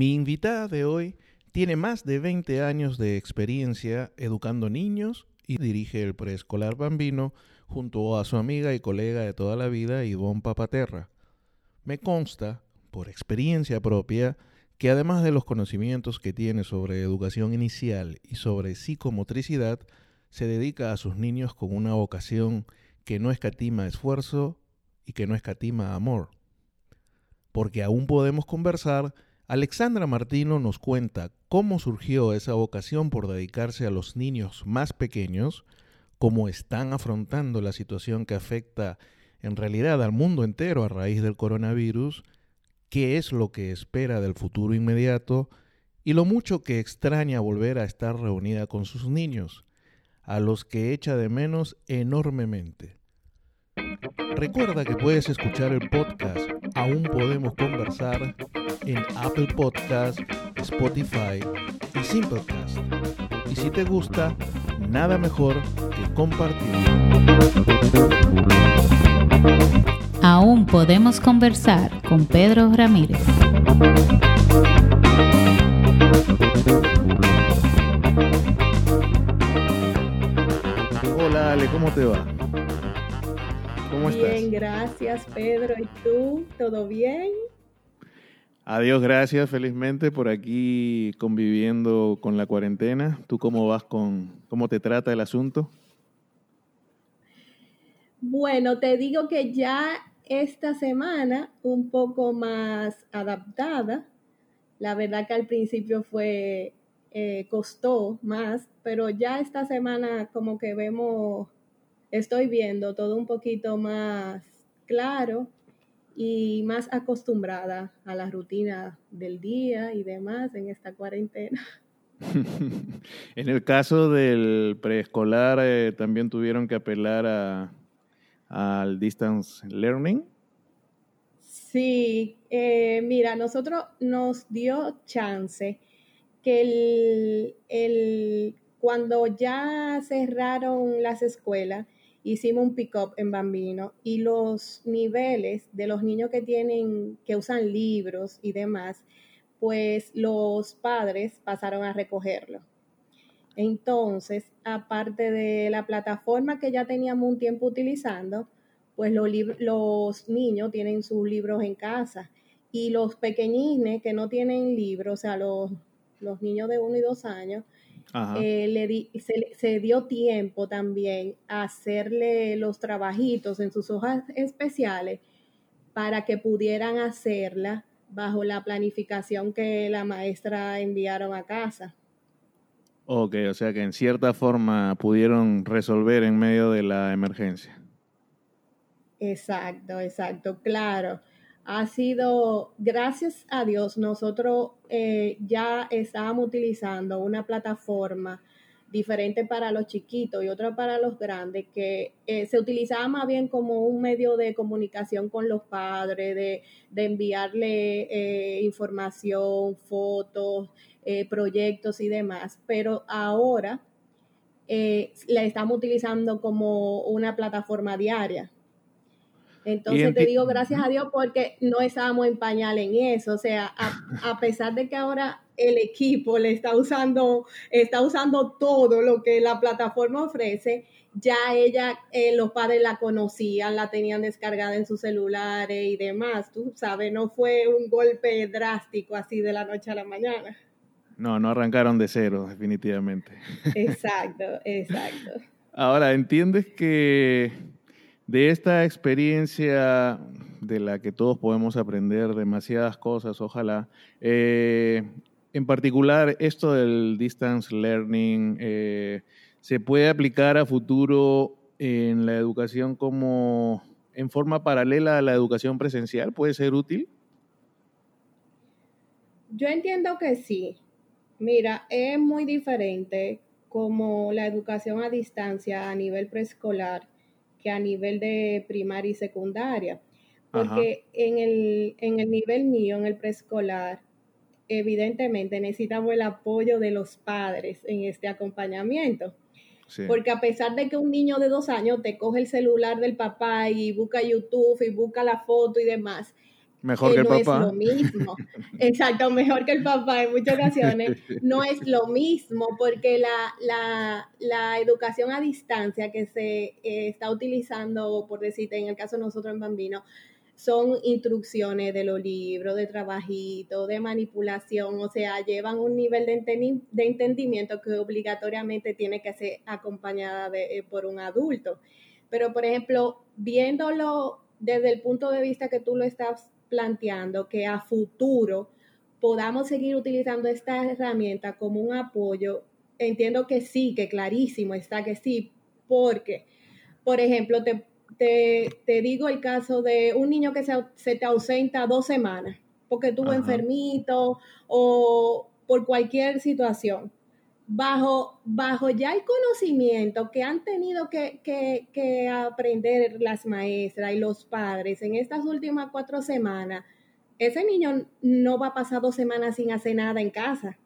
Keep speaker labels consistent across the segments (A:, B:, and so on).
A: Mi invitada de hoy tiene más de 20 años de experiencia educando niños y dirige el preescolar Bambino junto a su amiga y colega de toda la vida, Ivonne Papaterra. Me consta, por experiencia propia, que además de los conocimientos que tiene sobre educación inicial y sobre psicomotricidad, se dedica a sus niños con una vocación que no escatima esfuerzo y que no escatima amor. Porque aún podemos conversar Alexandra Martino nos cuenta cómo surgió esa vocación por dedicarse a los niños más pequeños, cómo están afrontando la situación que afecta en realidad al mundo entero a raíz del coronavirus, qué es lo que espera del futuro inmediato y lo mucho que extraña volver a estar reunida con sus niños, a los que echa de menos enormemente. Recuerda que puedes escuchar el podcast Aún Podemos Conversar en Apple Podcast, Spotify y Simplecast. Y si te gusta, nada mejor que compartirlo.
B: Aún podemos conversar con Pedro Ramírez.
A: Hola Ale, ¿cómo te va?
C: ¿Cómo estás? Bien, gracias Pedro. ¿Y tú? ¿Todo bien?
A: Adiós, gracias, felizmente por aquí conviviendo con la cuarentena. ¿Tú cómo vas con, cómo te trata el asunto?
C: Bueno, te digo que ya esta semana un poco más adaptada. La verdad que al principio fue, eh, costó más, pero ya esta semana como que vemos, estoy viendo todo un poquito más claro y más acostumbrada a la rutina del día y demás en esta cuarentena.
A: en el caso del preescolar, eh, ¿también tuvieron que apelar a, al distance learning?
C: Sí, eh, mira, nosotros nos dio chance que el, el, cuando ya cerraron las escuelas, hicimos un pick-up en Bambino y los niveles de los niños que tienen, que usan libros y demás, pues los padres pasaron a recogerlo. Entonces, aparte de la plataforma que ya teníamos un tiempo utilizando, pues los, niños tienen sus libros en casa y los pequeñines que no tienen libros, o sea, los, los niños de uno y dos años, eh, le se, dio tiempo también a hacerle los trabajitos en sus hojas especiales para que pudieran hacerla bajo la planificación que la maestra enviaron a casa.
A: Ok, o sea que en cierta forma pudieron resolver en medio de la emergencia.
C: Exacto, exacto, claro ha sido, gracias a Dios, nosotros eh, ya estábamos utilizando una plataforma diferente para los chiquitos y otra para los grandes, que eh, se utilizaba más bien como un medio de comunicación con los padres, de, enviarle eh, información, fotos, proyectos y demás. Pero ahora la estamos utilizando como una plataforma diaria. Entonces te digo gracias a Dios porque no estábamos en pañal en eso. O sea, a, pesar de que ahora el equipo le está usando, está usando todo lo que la plataforma ofrece, ya ella, eh, los padres la conocían, la tenían descargada en sus celulares y demás. Tú sabes, no fue un golpe drástico así de la noche a la mañana.
A: No, no arrancaron de cero, definitivamente.
C: Exacto, exacto.
A: Ahora, ¿entiendes que de esta experiencia de la que todos podemos aprender demasiadas cosas, ojalá. Eh, en particular, esto del distance learning eh, se puede aplicar a futuro en la educación como en forma paralela a la educación presencial. ¿Puede ser útil?
C: Yo entiendo que sí. Mira, es muy diferente como la educación a distancia a nivel preescolar que a nivel de primaria y secundaria. Porque en el, en el nivel mío, en el preescolar, evidentemente necesitamos el apoyo de los padres en este acompañamiento. Porque a pesar de que un niño de dos años te coge el celular del papá y busca YouTube y busca la foto y demás,
A: Mejor que, el
C: no
A: papá.
C: es lo mismo. Exacto, mejor que el papá en muchas ocasiones. No es lo mismo porque la, la, la educación a distancia que se eh, está utilizando, por decirte, en el caso de nosotros en Bambino, son instrucciones de los libros, de trabajito, de manipulación, o sea, llevan un nivel de, de entendimiento que obligatoriamente tiene que ser acompañada de, eh, por un adulto. Pero, por ejemplo, viéndolo desde el punto de vista que tú lo estás planteando, que a futuro podamos seguir utilizando esta herramienta como un apoyo, entiendo que sí, que clarísimo está que sí, porque, por ejemplo, te te, digo el caso de un niño que se, te ausenta dos semanas porque estuvo enfermito o por cualquier situación. Bajo, bajo ya el conocimiento que han tenido que, que, aprender las maestras y los padres en estas últimas cuatro semanas, ese niño no va a pasar dos semanas sin hacer nada en casa.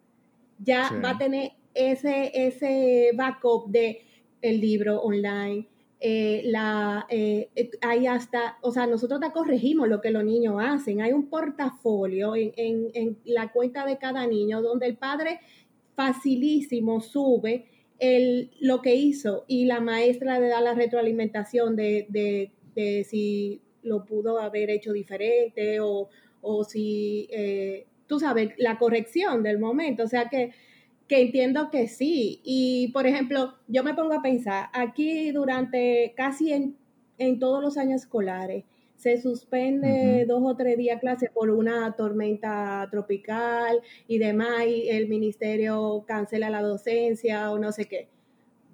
C: Ya va a tener ese, ese backup de el libro online, eh, la, eh, eh, hay hasta, o sea, nosotros te corregimos lo que los niños hacen. Hay un portafolio en, en, la cuenta de cada niño donde el padre facilísimo sube el, lo que hizo y la maestra le da la retroalimentación de, de, de si lo pudo haber hecho diferente o, o si, tú sabes, la corrección del momento. O sea que que entiendo que sí. Y, por ejemplo, yo me pongo a pensar, aquí durante casi en, todos los años escolares, se suspende dos o tres días clase por una tormenta tropical y demás, y el ministerio cancela la docencia o no sé qué.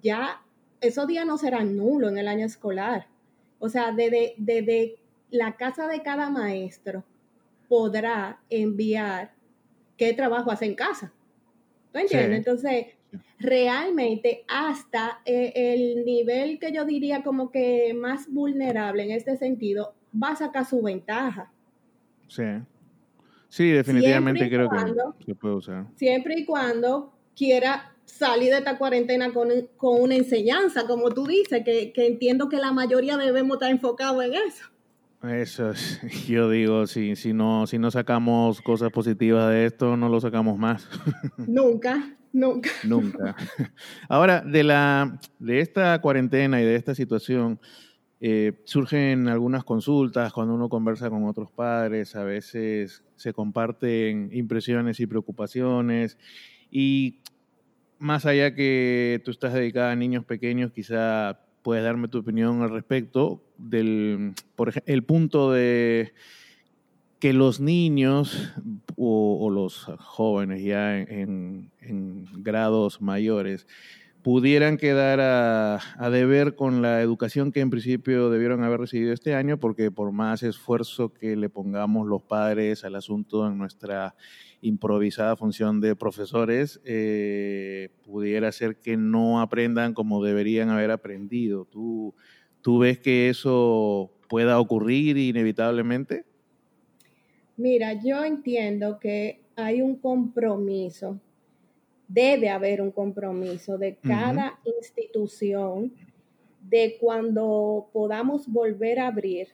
C: Ya esos días no serán nulos en el año escolar. O sea, desde, desde la casa de cada maestro podrá enviar qué trabajo hace en casa. ¿Tú entiendes? Entonces, realmente hasta eh, el nivel que yo diría como que más vulnerable en este sentido va a sacar su ventaja.
A: Sí. Sí, definitivamente creo que se puede usar.
C: Siempre y cuando quiera salir de esta cuarentena con, una enseñanza, como tú dices, que, que entiendo que la mayoría debemos estar enfocados en eso.
A: Eso es, yo digo, si, si, no, si no sacamos cosas positivas de esto, no lo sacamos más.
C: Nunca, nunca.
A: Nunca. Ahora, de, la, de esta cuarentena y de esta situación, eh, surgen algunas consultas cuando uno conversa con otros padres, a veces se comparten impresiones y preocupaciones. Y más allá que tú estás dedicada a niños pequeños, quizá puedes darme tu opinión al respecto del por el punto de que los niños o, los jóvenes ya en, grados mayores pudieran quedar a, deber con la educación que en principio debieron haber recibido este año, porque por más esfuerzo que le pongamos los padres al asunto en nuestra improvisada función de profesores eh, pudiera ser que no aprendan como deberían haber aprendido. ¿Tú, ¿Tú ves que eso pueda ocurrir inevitablemente?
C: Mira, yo entiendo que hay un compromiso, debe haber un compromiso de cada institución de cuando podamos volver a abrir,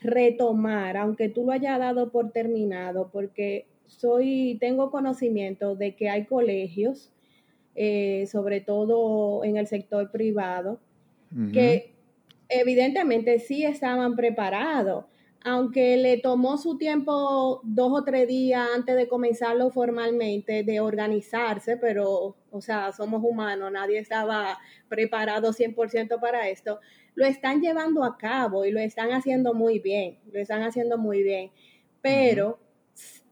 C: retomar, aunque tú lo hayas dado por terminado, porque soy, tengo conocimiento de que hay colegios, eh, sobre todo en el sector privado, que evidentemente sí estaban preparados, aunque le tomó su tiempo dos o tres días antes de comenzarlo formalmente, de organizarse, pero, o sea, somos humanos, nadie estaba preparado 100% para esto, lo están llevando a cabo y lo están haciendo muy bien, lo están haciendo muy bien, pero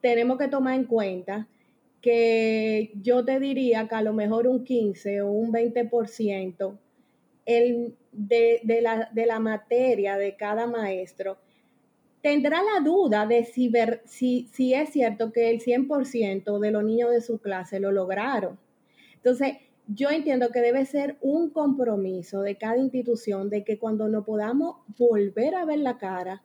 C: tenemos que tomar en cuenta que yo te diría que a lo mejor un 15 o un 20% el, de, de, la, de la materia de cada maestro tendrá la duda de si, ver, si, si es cierto que el 100% de los niños de su clase lo lograron. Entonces, yo entiendo que debe ser un compromiso de cada institución de que cuando nos podamos volver a ver la cara,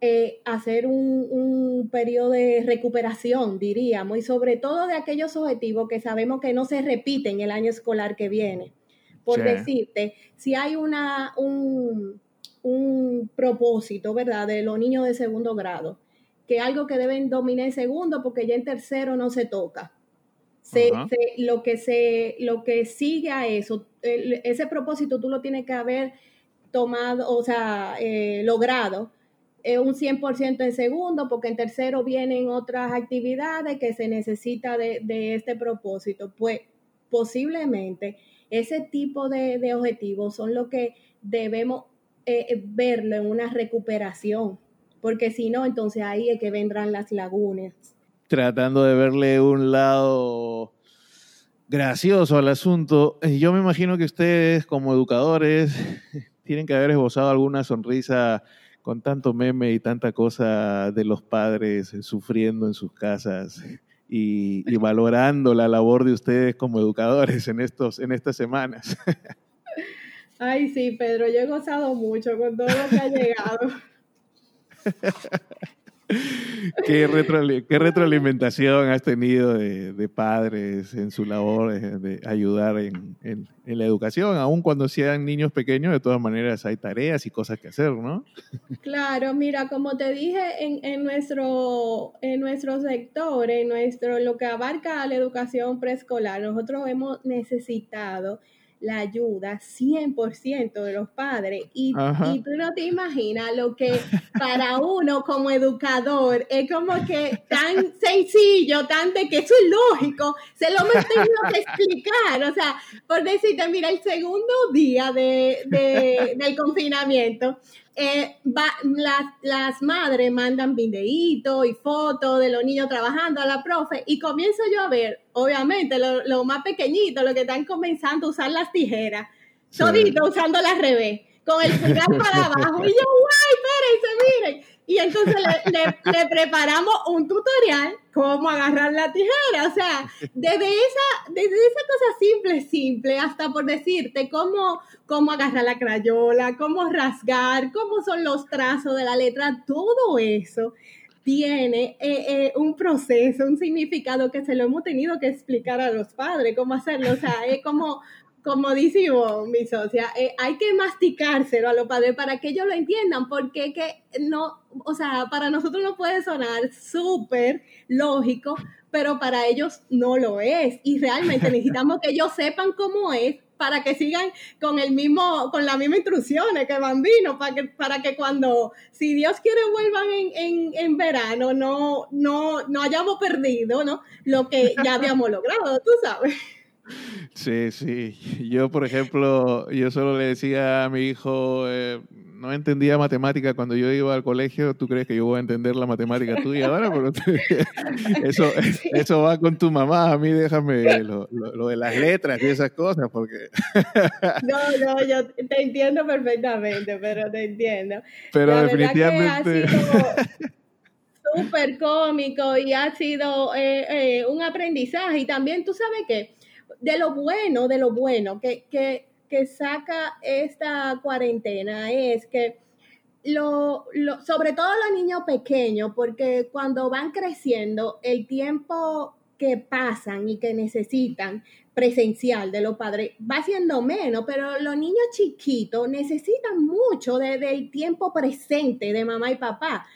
C: eh, hacer un, periodo de recuperación, diríamos, y sobre todo de aquellos objetivos que sabemos que no se repiten el año escolar que viene. Por decirte, si hay una, un, propósito, ¿verdad?, de los niños de segundo grado, que algo que deben dominar en segundo porque ya en tercero no se toca. lo, que se, lo que sigue a eso, ese propósito tú lo tienes que haber tomado, o sea, eh, logrado eh, un 100% en segundo, porque en tercero vienen otras actividades que se necesita de, este propósito. Pues posiblemente ese tipo de, objetivos son lo que debemos eh, verlo en una recuperación, porque si no, entonces ahí es que vendrán las lagunas.
A: Tratando de verle un lado gracioso al asunto, yo me imagino que ustedes como educadores tienen que haber esbozado alguna sonrisa con tanto meme y tanta cosa de los padres sufriendo en sus casas y, valorando la labor de ustedes como educadores en, estos, en estas semanas.
C: Ay, sí, Pedro, yo he gozado mucho con todo lo que ha llegado.
A: ¿Qué, retroalimentación has tenido de, padres en su labor de, ayudar en, la educación? Aun cuando sean niños pequeños, de todas maneras hay tareas y cosas que hacer, ¿no?
C: Claro, mira, como te dije, en, nuestro, en nuestro sector, en nuestro, lo que abarca la educación preescolar, nosotros hemos necesitado la ayuda 100% de los padres. Y, y, tú no te imaginas lo que para uno como educador es como que tan sencillo, tan de que eso es lógico, se lo hemos tenido que explicar. O sea, por decirte, mira, el segundo día de, de, del confinamiento, eh, las, madres mandan videitos y fotos de los niños trabajando a la profe y comienzo yo a ver, obviamente, los lo más pequeñitos, los que están comenzando a usar las tijeras, toditos usando la revés, con el pulgar para abajo. Y yo, guay, espérense, miren y entonces le, preparamos un tutorial cómo agarrar la tijera. O sea, desde esa, desde esa cosa simple, simple, hasta por decirte cómo, cómo agarrar la crayola, cómo rasgar, cómo son los trazos de la letra, todo eso tiene eh, eh, un proceso, un significado que se lo hemos tenido que explicar a los padres, cómo hacerlo. O sea, es como como dice mi socia, eh, hay que masticárselo a los padres para que ellos lo entiendan, porque que no, o sea, para nosotros no puede sonar súper lógico, pero para ellos no lo es. Y realmente necesitamos que ellos sepan cómo es para que sigan con el mismo, con las mismas instrucciones que Bambino, para que, para que cuando, si Dios quiere, vuelvan en, en verano, no, no, no hayamos perdido, ¿no? Lo que ya habíamos logrado, tú sabes.
A: Sí, sí. Yo, por ejemplo, yo solo le decía a mi hijo, eh, no entendía matemática cuando yo iba al colegio, ¿tú crees que yo voy a entender la matemática tuya ahora? Pero eso, eso va con tu mamá, a mí déjame lo, de las letras y esas cosas, porque...
C: No, no, yo te entiendo perfectamente, pero te entiendo.
A: Pero definitivamente...
C: súper cómico y ha sido eh, eh, un aprendizaje. Y también tú sabes que de lo bueno, de lo bueno que, que, que saca esta cuarentena es que lo, lo, sobre todo los niños pequeños, porque cuando van creciendo, el tiempo que pasan y que necesitan presencial de los padres va siendo menos, pero los niños chiquitos necesitan mucho de, del tiempo presente de mamá y papá.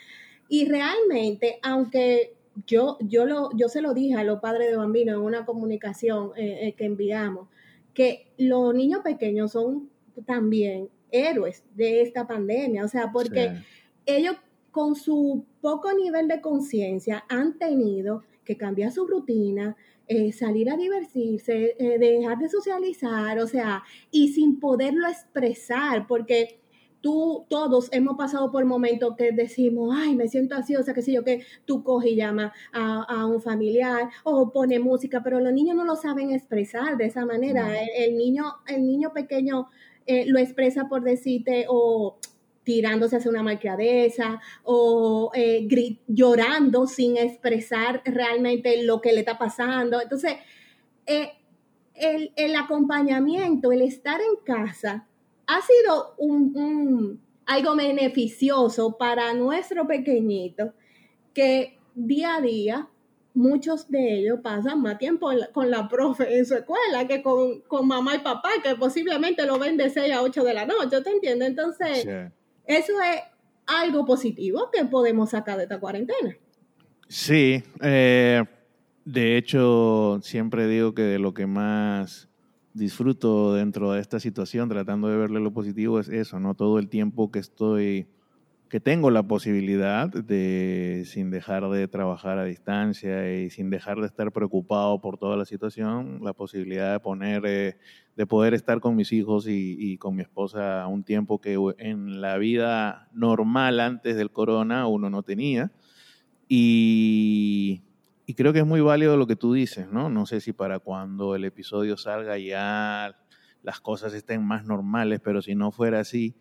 C: Y realmente, aunque yo, yo, lo, yo se lo dije a los padres de Bambino en una comunicación eh, eh, que enviamos, que los niños pequeños son también héroes de esta pandemia, o sea, porque ellos con su poco nivel de conciencia han tenido que cambiar su rutina, eh, salir a divertirse, dejar de socializar, o sea, y sin poderlo expresar, porque tú, todos hemos pasado por momentos que decimos, ay, me siento así, o sea, que sé yo, que tú coges y llamas a, un familiar o pone música, pero los niños no lo saben expresar de esa manera. El, niño, el niño pequeño eh, lo expresa por decirte o tirándose hacia una malcriadeza o eh, llorando sin expresar realmente lo que le está pasando. Entonces, eh, el, el acompañamiento, el estar en casa, ha sido un, algo beneficioso para nuestro pequeñito que día a día muchos de ellos pasan más tiempo con la profe en su escuela que con, mamá y papá, que posiblemente lo ven de 6 a 8 de la noche, ¿te entiendes? Entonces, eso es algo positivo que podemos sacar de esta cuarentena.
A: Sí, eh, de hecho, siempre digo que de lo que más disfruto dentro de esta situación, tratando de verle lo positivo, es eso, ¿no? Todo el tiempo que estoy, que tengo la posibilidad de, sin dejar de trabajar a distancia y sin dejar de estar preocupado por toda la situación, la posibilidad de poner, eh, de poder estar con mis hijos y, y, con mi esposa un tiempo que en la vida normal antes del corona uno no tenía. Y y creo que es muy válido lo que tú dices, ¿no? No sé si para cuando el episodio salga ya las cosas estén más normales, pero si no fuera así,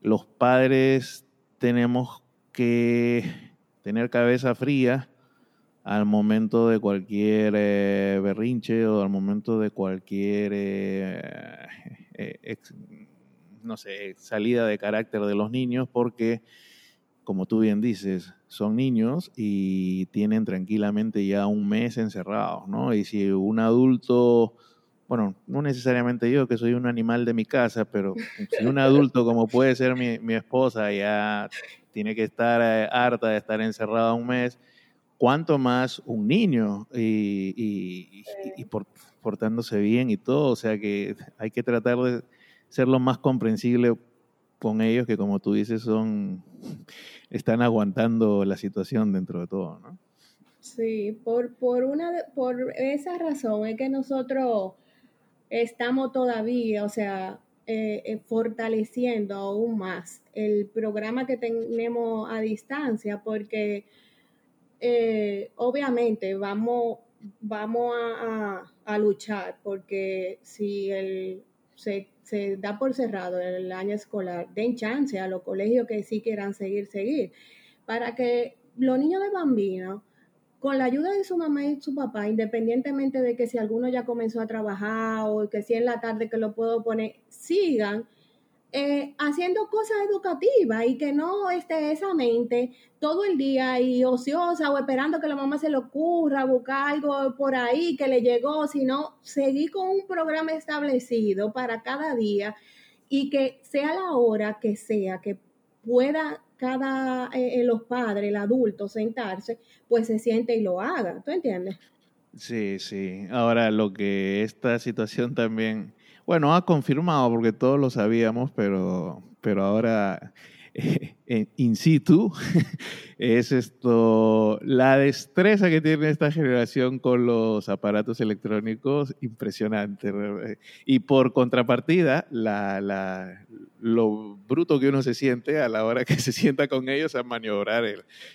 A: los padres tenemos que tener cabeza fría al momento de cualquier eh, berrinche o al momento de cualquier, eh, eh, no sé, salida de carácter de los niños, porque como tú bien dices, son niños y tienen tranquilamente ya un mes encerrados, ¿no? Y si un adulto, bueno, no necesariamente yo que soy un animal de mi casa, pero si un adulto como puede ser mi, esposa ya tiene que estar eh, harta de estar encerrada un mes, ¿cuánto más un niño y, y portándose bien y todo? O sea que hay que tratar de ser lo más comprensible con ellos que como tú dices son están aguantando la situación dentro de todo, ¿no?
C: Sí, por, por, una, por esa razón es que nosotros estamos todavía, o sea, eh, eh, fortaleciendo aún más el programa que tenemos a distancia, porque eh, obviamente vamos, vamos a, a, luchar, porque si el, se se da por cerrado el año escolar, den chance a los colegios que sí quieran seguir, seguir, para que los niños de bambino, con la ayuda de su mamá y su papá, independientemente de que si alguno ya comenzó a trabajar o que si en la tarde que lo puedo poner, sigan eh, haciendo cosas educativas y que no esté esa mente todo el día y ociosa o esperando que la mamá se le ocurra buscar algo por ahí que le llegó, sino seguir con un programa establecido para cada día y que sea la hora que sea, que pueda cada, eh, eh, los padres, el adulto sentarse, pues se siente y lo haga, ¿tú entiendes?
A: Sí, sí. Ahora lo que esta situación también bueno, ha confirmado porque todos lo sabíamos, pero, pero ahora eh, in situ es esto la destreza que tiene esta generación con los aparatos electrónicos impresionante y por contrapartida la, la, lo bruto que uno se siente a la hora que se sienta con ellos a maniobrar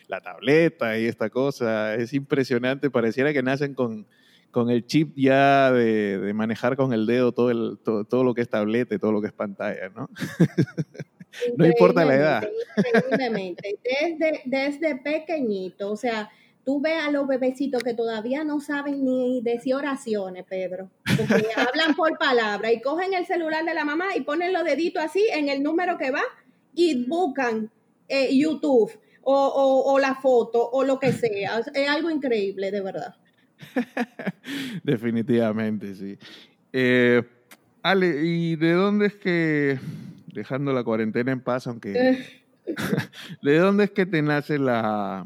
A: la tableta y esta cosa es impresionante pareciera que nacen con con el chip ya de, manejar con el dedo todo, el, todo, lo que es tableta y todo lo que es pantalla, ¿no? no importa la edad.
C: Increíblemente, desde, desde pequeñito, o sea, tú ves a los bebecitos que todavía no saben ni decir oraciones, Pedro, porque hablan por palabra y cogen el celular de la mamá y ponen los deditos así en el número que va y buscan eh, YouTube o, o, o la foto o lo que sea. Es algo increíble, de verdad.
A: Definitivamente, sí. Eh, Ale, ¿y de dónde es que, dejando la cuarentena en paz, aunque... ¿De dónde es que te nace la,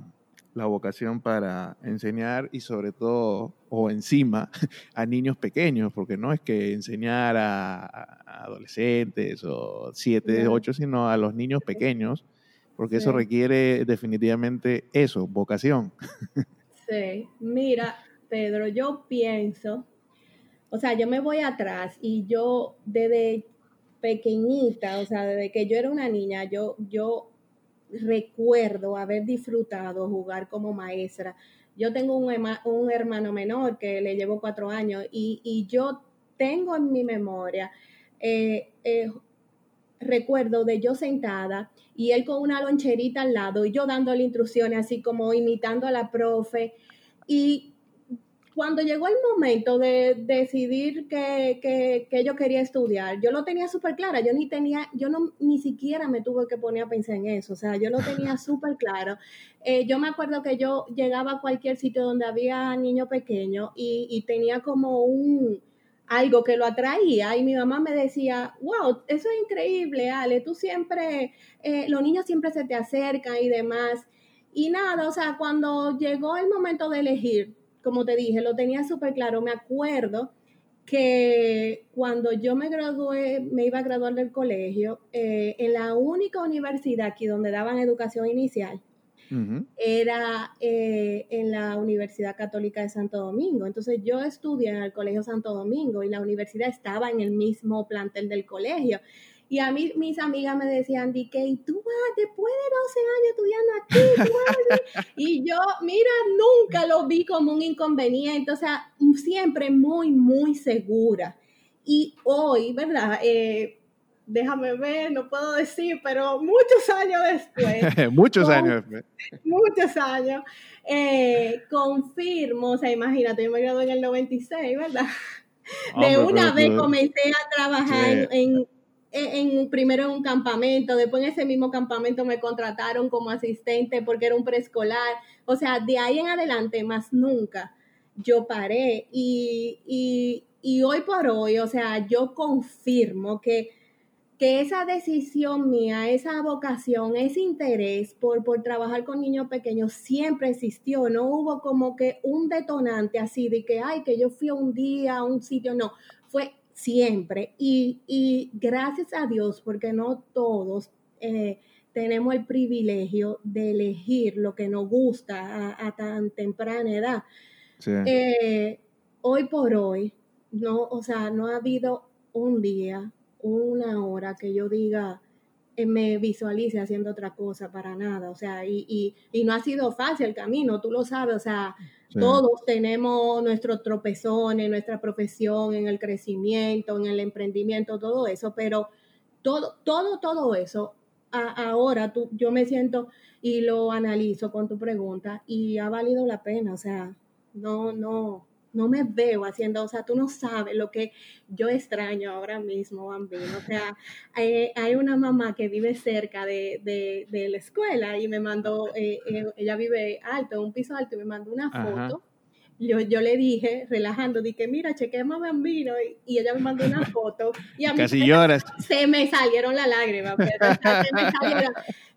A: la vocación para enseñar y sobre todo, o encima, a niños pequeños? Porque no es que enseñar a, adolescentes o siete, ocho, sino a los niños pequeños, porque eso requiere definitivamente eso, vocación.
C: Sí, mira, Pedro, yo pienso, o sea, yo me voy atrás y yo desde pequeñita, o sea, desde que yo era una niña, yo, yo recuerdo haber disfrutado jugar como maestra. Yo tengo un, hermano menor que le llevo cuatro años y, yo tengo en mi memoria eh, eh, recuerdo de yo sentada y él con una loncherita al lado y yo dándole instrucciones así como imitando a la profe y cuando llegó el momento de decidir que, que, yo quería estudiar, yo lo tenía súper clara, yo ni tenía, yo no, ni siquiera me tuve que poner a pensar en eso, o sea, yo lo tenía súper claro. Eh, yo me acuerdo que yo llegaba a cualquier sitio donde había niños pequeños y, y tenía como un, algo que lo atraía y mi mamá me decía, wow, eso es increíble, Ale, tú siempre, eh, los niños siempre se te acercan y demás. Y nada, o sea, cuando llegó el momento de elegir, como te dije, lo tenía súper claro, me acuerdo que cuando yo me gradué, me iba a graduar del colegio, eh, en la única universidad aquí donde daban educación inicial, era eh, en la Universidad Católica de Santo Domingo. Entonces yo estudié en el Colegio Santo Domingo y la universidad estaba en el mismo plantel del colegio. Y a mí mis amigas me decían, ¿y tú vas después de 12 años estudiando aquí? y yo, mira, nunca lo vi como un inconveniente, o sea, siempre muy, muy segura. Y hoy, ¿verdad? Eh, déjame ver, no puedo decir, pero muchos años después.
A: muchos años después.
C: Muchos años. Eh, confirmo, o sea, imagínate, yo me gradué en el 96, ¿verdad? De una vez comencé a trabajar en, en, primero en un campamento, después en ese mismo campamento me contrataron como asistente porque era un preescolar. O sea, de ahí en adelante, más nunca, yo paré. Y, y, y hoy por hoy, o sea, yo confirmo que que esa decisión mía, esa vocación, ese interés por, por trabajar con niños pequeños siempre existió. No hubo como que un detonante así de que, ay, que yo fui un día a un sitio. No, siempre. Y, gracias a Dios, porque no todos eh, tenemos el privilegio de elegir lo que nos gusta a, tan temprana edad. Eh, hoy por hoy, no, o sea, no ha habido un día una hora que yo diga, me visualice haciendo otra cosa para nada, o sea, y, y, no ha sido fácil el camino, tú lo sabes, o sea, todos tenemos nuestros tropezones, nuestra profesión, en el crecimiento, en el emprendimiento, todo eso, pero todo, todo, todo eso, ahora tú, yo me siento y lo analizo con tu pregunta y ha valido la pena, o sea, no, no, no me veo haciendo, o sea, tú no sabes lo que yo extraño ahora mismo, Bambino. O sea, hay, una mamá que vive cerca de, la escuela y me mandó, eh, eh, ella vive alto, un piso alto, y me mandó una foto. Yo, yo le dije, relajando, dije, mira, chequemos Bambino, y, ella me mandó una foto. Y a mí
A: Casi lloras.
C: Se me salieron las lágrimas, pero, se me salieron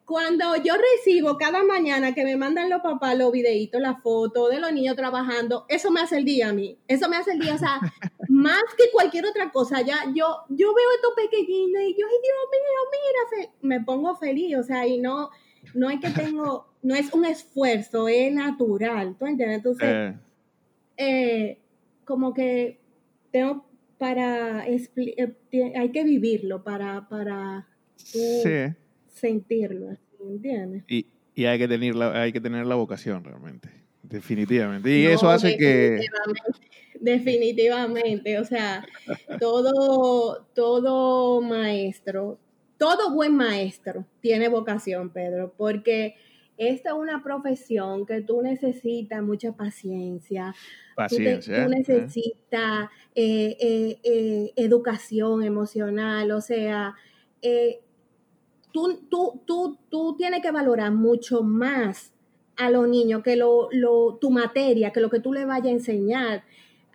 C: cuando yo recibo cada mañana que me mandan los papás los videitos, la foto de los niños trabajando, eso me hace el día a mí. Eso me hace el día, o sea, más que cualquier otra cosa. Ya yo, yo veo esto pequeñito y yo, ay Dios mío, mira, me pongo feliz, o sea, y no, no hay que tengo, no es un esfuerzo, es natural, ¿tú entiendes? Entonces, eh. Eh, como que tengo para, eh, hay que vivirlo para, para sí sentirlo, ¿entiendes?
A: Y, y hay, que tener la, hay que tener la vocación realmente, definitivamente. Y eso hace que...
C: Definitivamente, o sea, todo, todo maestro, todo buen maestro tiene vocación, Pedro, porque esta es una profesión que tú necesitas mucha paciencia.
A: Paciencia.
C: Tú, necesitas eh, eh, eh, educación emocional, o sea, tú, tú, tú, tú tienes que valorar mucho más a los niños que lo, lo, tu materia, que lo que tú le vayas a enseñar.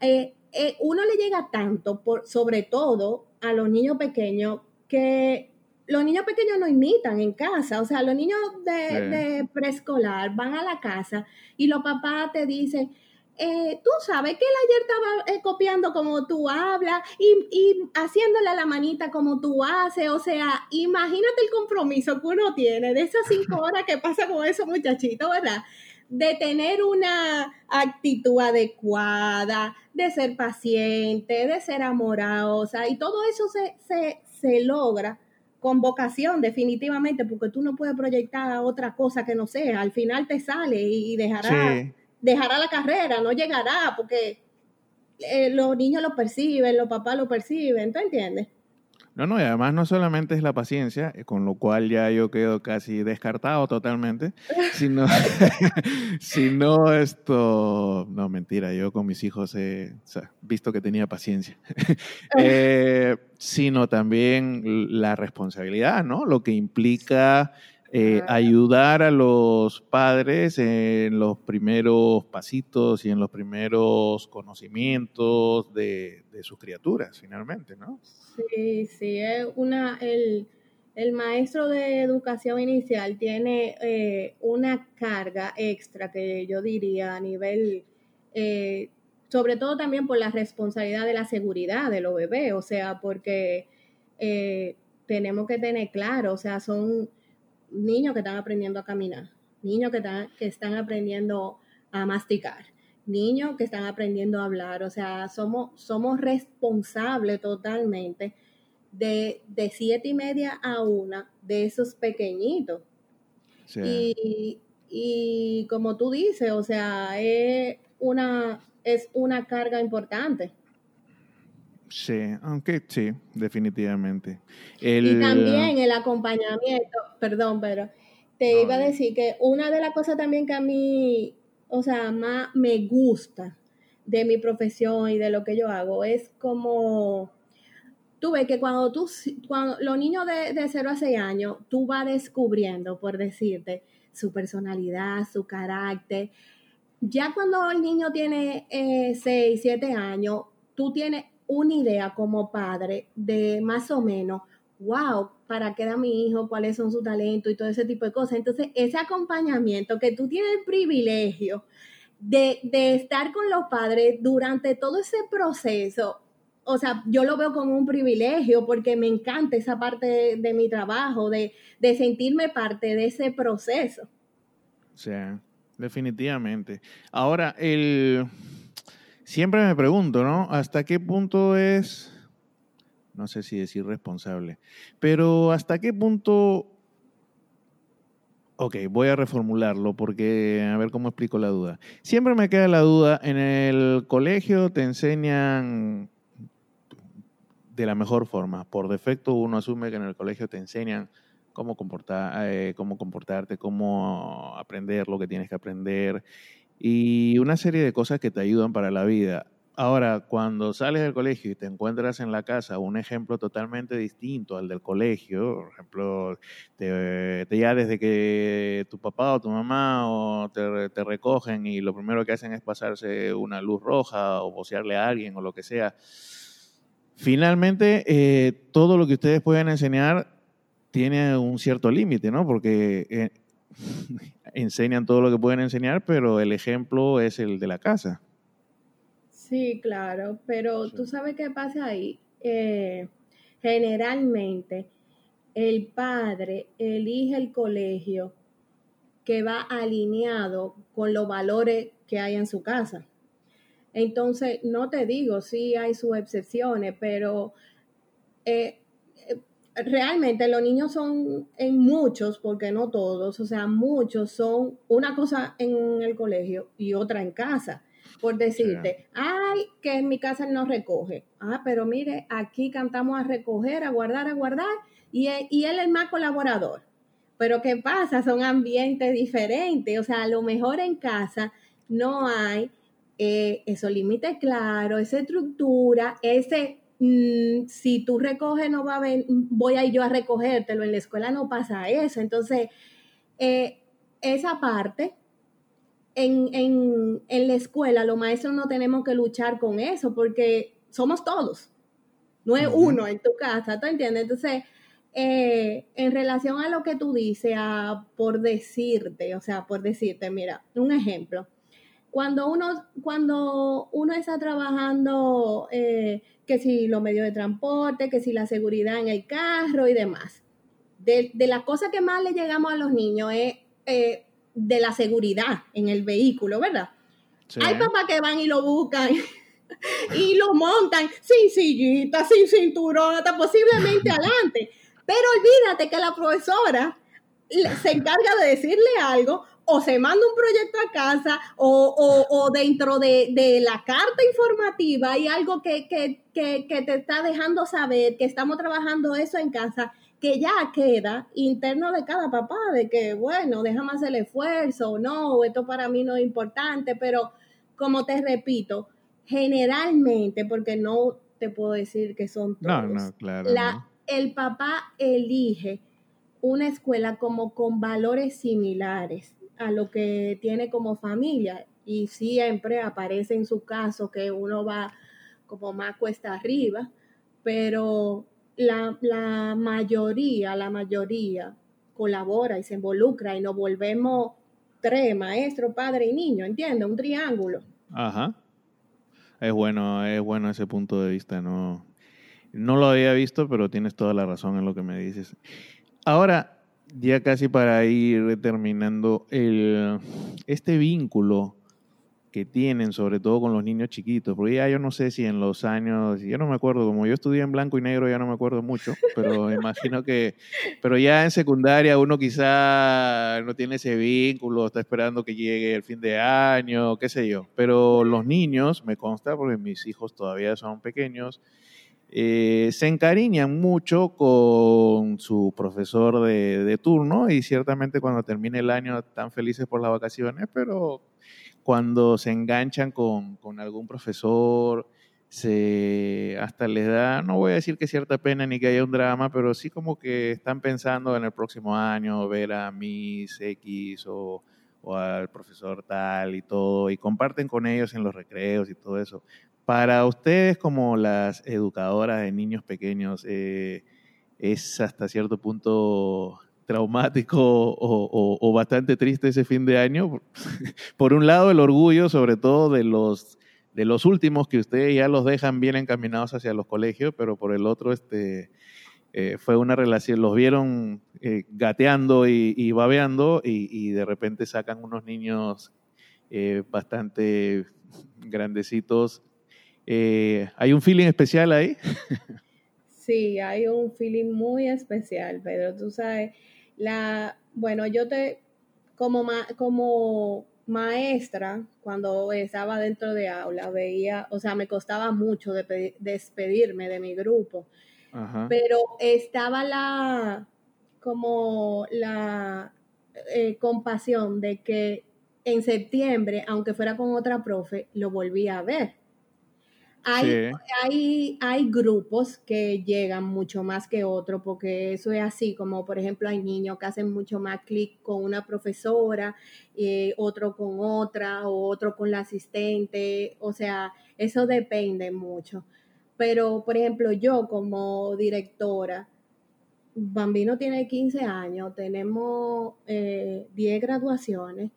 C: Eh, eh, uno le llega tanto, por, sobre todo a los niños pequeños, que los niños pequeños no imitan en casa. O sea, los niños de, de preescolar van a la casa y los papás te dicen, eh, tú sabes que él ayer estaba eh, copiando como tú hablas y, y, haciéndole la manita como tú haces. O sea, imagínate el compromiso que uno tiene de esas cinco horas que pasa con esos muchachitos, ¿verdad? De tener una actitud adecuada, de ser paciente, de ser amorosa y todo eso se, se, se logra con vocación, definitivamente, porque tú no puedes proyectar otra cosa que no sea. Al final te sale y dejará dejará la carrera, no llegará, porque eh, los niños lo perciben, los papás lo perciben, ¿tú entiendes?
A: No, no, y además no solamente es la paciencia, eh, con lo cual ya yo quedo casi descartado totalmente, sino, sino esto, no, mentira, yo con mis hijos he visto que tenía paciencia, eh, sino también la responsabilidad, ¿no? Lo que implica eh, ayudar a los padres en los primeros pasitos y en los primeros conocimientos de, sus criaturas, finalmente, ¿no?
C: Sí, sí, es una, el, maestro de educación inicial tiene eh, una carga extra que yo diría a nivel, eh, sobre todo también por la responsabilidad de la seguridad de los bebés, o sea, porque tenemos que tener claro, o sea, son niños que están aprendiendo a caminar, niños que están, que están aprendiendo a masticar, niños que están aprendiendo a hablar, o sea, somos, somos responsables totalmente de, de siete y media a una de esos pequeñitos. Y, y como tú dices, o sea, es una, es una carga importante.
A: Sí, aunque sí, definitivamente.
C: Y también el acompañamiento, perdón, pero te iba a decir que una de las cosas también que a mí, o sea, más me gusta de mi profesión y de lo que yo hago es como, tú ves que cuando tú, cuando los niños de, de 0 a 6 años, tú vas descubriendo, por decirte, su personalidad, su carácter. Ya cuando el niño tiene eh, 6, 7 años, tú tienes una idea como padre de más o menos, wow, para qué da mi hijo, cuáles son sus talentos y todo ese tipo de cosas. Entonces, ese acompañamiento que tú tienes el privilegio de, estar con los padres durante todo ese proceso, o sea, yo lo veo como un privilegio porque me encanta esa parte de, mi trabajo, de, de, sentirme parte de ese proceso.
A: Sí, definitivamente. Ahora, el, Siempre me pregunto, ¿no? ¿Hasta qué punto es, no sé si decir responsable, pero hasta qué punto... Ok, voy a reformularlo porque a ver cómo explico la duda. Siempre me queda la duda, en el colegio te enseñan de la mejor forma. Por defecto uno asume que en el colegio te enseñan cómo, comportar, eh, cómo comportarte, cómo aprender lo que tienes que aprender y una serie de cosas que te ayudan para la vida. Ahora, cuando sales del colegio y te encuentras en la casa un ejemplo totalmente distinto al del colegio, por ejemplo, te, ya desde que tu papá o tu mamá o te, recogen y lo primero que hacen es pasarse una luz roja o bocearle a alguien o lo que sea, finalmente eh, todo lo que ustedes pueden enseñar tiene un cierto límite, ¿no? Porque eh, enseñan todo lo que pueden enseñar, pero el ejemplo es el de la casa.
C: Sí, claro, pero tú sabes qué pasa ahí. Eh, generalmente el padre elige el colegio que va alineado con los valores que hay en su casa. Entonces, no te digo, sí hay sus excepciones, pero eh, realmente los niños son en muchos, porque no todos, o sea, muchos son una cosa en el colegio y otra en casa. Por decirte, ay, que en mi casa no recoge. Ah, pero mire, aquí cantamos a recoger, a guardar, a guardar, y, y él es más colaborador. Pero ¿qué pasa? Son ambientes diferentes. O sea, a lo mejor en casa no hay eh, esos límites claros, esa estructura, ese Mm, si tú recoges, no va a ver, voy a ir yo a recogértelo. En la escuela no pasa eso. Entonces, eh, esa parte, en, en, la escuela, los maestros no tenemos que luchar con eso porque somos todos. No es uno en tu casa, ¿tú entiendes? Entonces, eh, en relación a lo que tú dices, por decirte, o sea, por decirte, mira, un ejemplo. Cuando uno, cuando uno está trabajando eh, que si los medios de transporte, que si la seguridad en el carro y demás. De, de las cosas que más le llegamos a los niños es eh, de la seguridad en el vehículo, ¿verdad? Hay papás que van y lo buscan y lo montan sin sillita, sin cinturón, hasta posiblemente adelante. Pero olvídate que la profesora se encarga de decirle algo o se manda un proyecto a casa o, dentro de, la carta informativa hay algo que, te está dejando saber que estamos trabajando eso en casa, que ya queda interno de cada papá, de que, bueno, déjame hacer el esfuerzo o no, esto para mí no es importante, pero como te repito, generalmente, porque no te puedo decir que son todos,
A: no, no, claro,
C: el papá elige una escuela como con valores similares a lo que tiene como familia y siempre aparece en su caso que uno va como más cuesta arriba, pero la, la mayoría, la mayoría colabora y se involucra y nos volvemos tres, maestro, padre y niño, ¿entiendes? Un triángulo.
A: Ajá. Es bueno, es bueno ese punto de vista, no, no lo había visto, pero tienes toda la razón en lo que me dices. Ahora, ya casi para ir terminando, el, este vínculo que tienen, sobre todo con los niños chiquitos, porque ya yo no sé si en los años, yo no me acuerdo, como yo estudié en blanco y negro, ya no me acuerdo mucho, pero imagino que, pero ya en secundaria uno quizá no tiene ese vínculo, está esperando que llegue el fin de año, qué sé yo, pero los niños, me consta, porque mis hijos todavía son pequeños, eh, se encariñan mucho con su profesor de, turno y ciertamente cuando termine el año están felices por las vacaciones, pero cuando se enganchan con, algún profesor, se hasta les da, no voy a decir que cierta pena ni que haya un drama, pero sí como que están pensando en el próximo año ver a Miss X o, al profesor tal y todo, y comparten con ellos en los recreos y todo eso. Para ustedes como las educadoras de niños pequeños, eh, ¿es hasta cierto punto traumático o, bastante triste ese fin de año. Por un lado, el orgullo, sobre todo de los, de los últimos, que ustedes ya los dejan bien encaminados hacia los colegios, pero por el otro, este, eh, fue una relación, los vieron eh, gateando y, babeando y, de repente sacan unos niños bastante grandecitos. ¿Hay un feeling especial ahí?
C: Sí, hay un feeling muy especial, Pedro. Tú sabes, la, bueno, yo te, como, como maestra, cuando estaba dentro de aula, veía, o sea, me costaba mucho de, despedirme de mi grupo, pero estaba la, como la eh, compasión de que en septiembre, aunque fuera con otra profe, lo volví a ver. Hay, hay, hay, grupos que llegan mucho más que otros, porque eso es así, como por ejemplo hay niños que hacen mucho más clic con una profesora, eh, otro con otra, o otro con la asistente, o sea, eso depende mucho. Pero, por ejemplo, yo como directora, Bambino tiene 15 años, tenemos 10 eh, graduaciones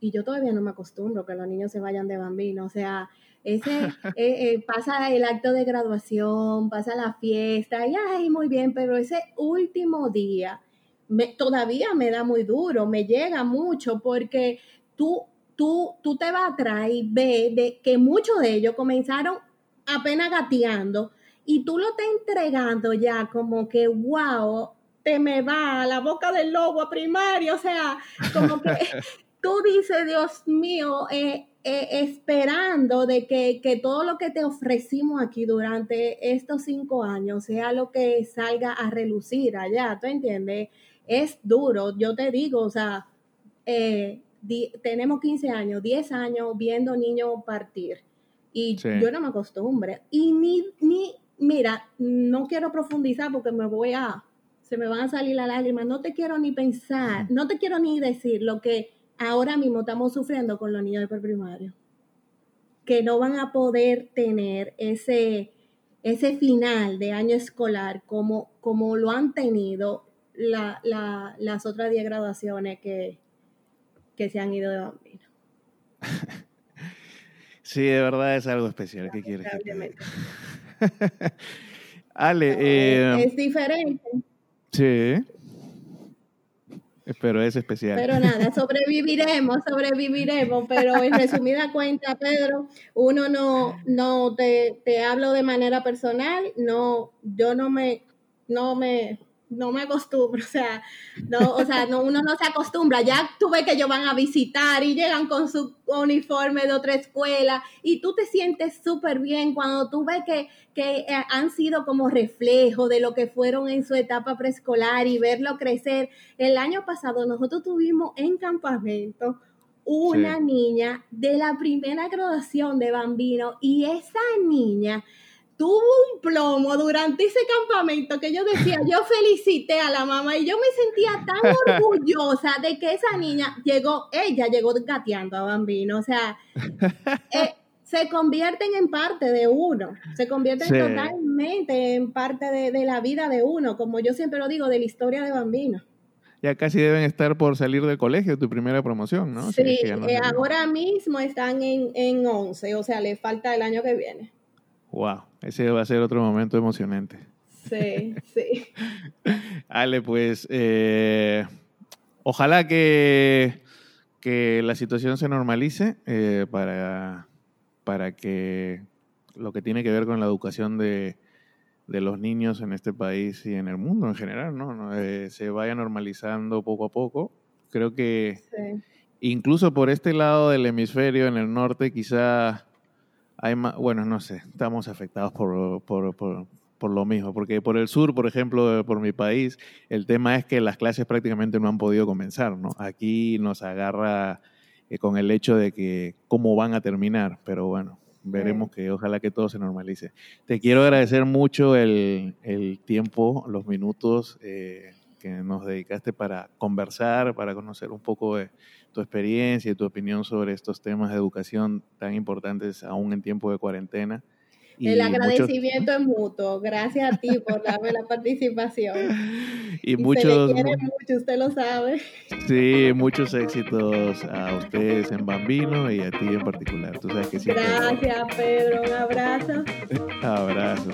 C: y yo todavía no me acostumbro que los niños se vayan de Bambino, o sea, ese eh, eh, pasa el acto de graduación, pasa la fiesta, y ay, muy bien, pero ese último día me, todavía me da muy duro, me llega mucho porque tú, tú, tú te vas atrás y ves de que muchos de ellos comenzaron apenas gateando y tú lo estás entregando ya como que, wow, te me va a la boca del lobo a primario, o sea, como que tú dices, Dios mío, eh, eh, esperando de que, todo lo que te ofrecimos aquí durante estos cinco años sea lo que salga a relucir allá, ¿tú entiendes? Es duro, yo te digo, o sea, eh, tenemos 15 años, 10 años viendo niños partir y yo no me acostumbre. Y ni, ni, mira, no quiero profundizar porque me voy a, se me van a salir las lágrimas, no te quiero ni pensar, no te quiero ni decir lo que ahora mismo estamos sufriendo con los niños de preprimario, que no van a poder tener ese, ese final de año escolar como, como lo han tenido las otras 10 graduaciones que, que se han ido de bambino.
A: Sí, de verdad es algo especial. ¿Qué quieres que Ale,
C: eh, es diferente.
A: Sí. Pero es especial.
C: Pero nada, sobreviviremos, sobreviviremos. Pero en resumida cuenta, Pedro, uno no, no te, te hablo de manera personal, no, yo no me, no me, no me acostumbro, o sea, no, o sea, no, uno no se acostumbra. Ya tú ves que ellos van a visitar y llegan con su uniforme de otra escuela y tú te sientes súper bien cuando tú ves que, que eh, han sido como reflejo de lo que fueron en su etapa preescolar y verlo crecer. El año pasado nosotros tuvimos en campamento una niña de la primera graduación de Bambino y esa niña tuvo un plomo durante ese campamento que yo decía, yo felicité a la mamá y yo me sentía tan orgullosa de que esa niña llegó, ella llegó gateando a Bambino, o sea, eh, se convierten en parte de uno, se convierten totalmente en parte de, de, la vida de uno, como yo siempre lo digo, de la historia de Bambino.
A: Ya casi deben estar por salir del colegio, tu primera promoción, ¿no?
C: Sí, eh, ahora mismo están en, en 11, o sea, le falta el año que viene.
A: Wow, ese va a ser otro momento emocionante.
C: Sí, sí.
A: Ale, pues eh, ojalá que, que, la situación se normalice eh, para, para que lo que tiene que ver con la educación de, de los niños en este país y en el mundo en general, ¿no? Eh, se vaya normalizando poco a poco. Creo que incluso por este lado del hemisferio, en el norte, quizá hay más, bueno, no sé, estamos afectados por, por, por, lo mismo, porque por el sur, por ejemplo, por mi país, el tema es que las clases prácticamente no han podido comenzar, ¿no? Aquí nos agarra eh, con el hecho de que cómo van a terminar, pero bueno, veremos que ojalá que todo se normalice. Te quiero agradecer mucho el, el tiempo, los minutos eh, que nos dedicaste para conversar, para conocer un poco de tu experiencia y tu opinión sobre estos temas de educación tan importantes aún en tiempo de cuarentena.
C: el agradecimiento es mutuo. Gracias a ti por darme la participación.
A: Y, muchos.
C: mucho, usted lo sabe.
A: Sí, muchos éxitos a ustedes en Bambino y a ti en particular. Tú sabes que
C: Gracias, Pedro. Un abrazo.
A: abrazo.